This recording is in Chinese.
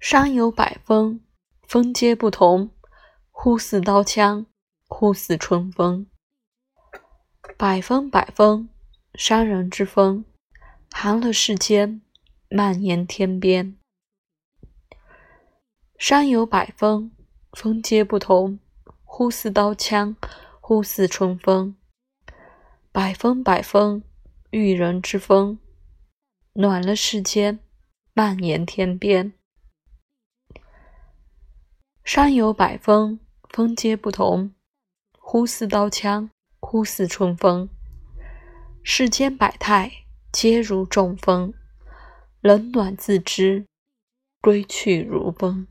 山有百峰，峰皆不同，忽似刀枪，忽似春风。百峰百峰，山人之峰，寒了世间，蔓延天边。山有百峰，峰皆不同，忽似刀枪，忽似春风。百峰百峰，遇人之风，暖了世间，蔓延天边。山有百峰，峰皆不同，忽似刀枪，忽似春风。世间百态，皆如中风，冷暖自知，归去如风。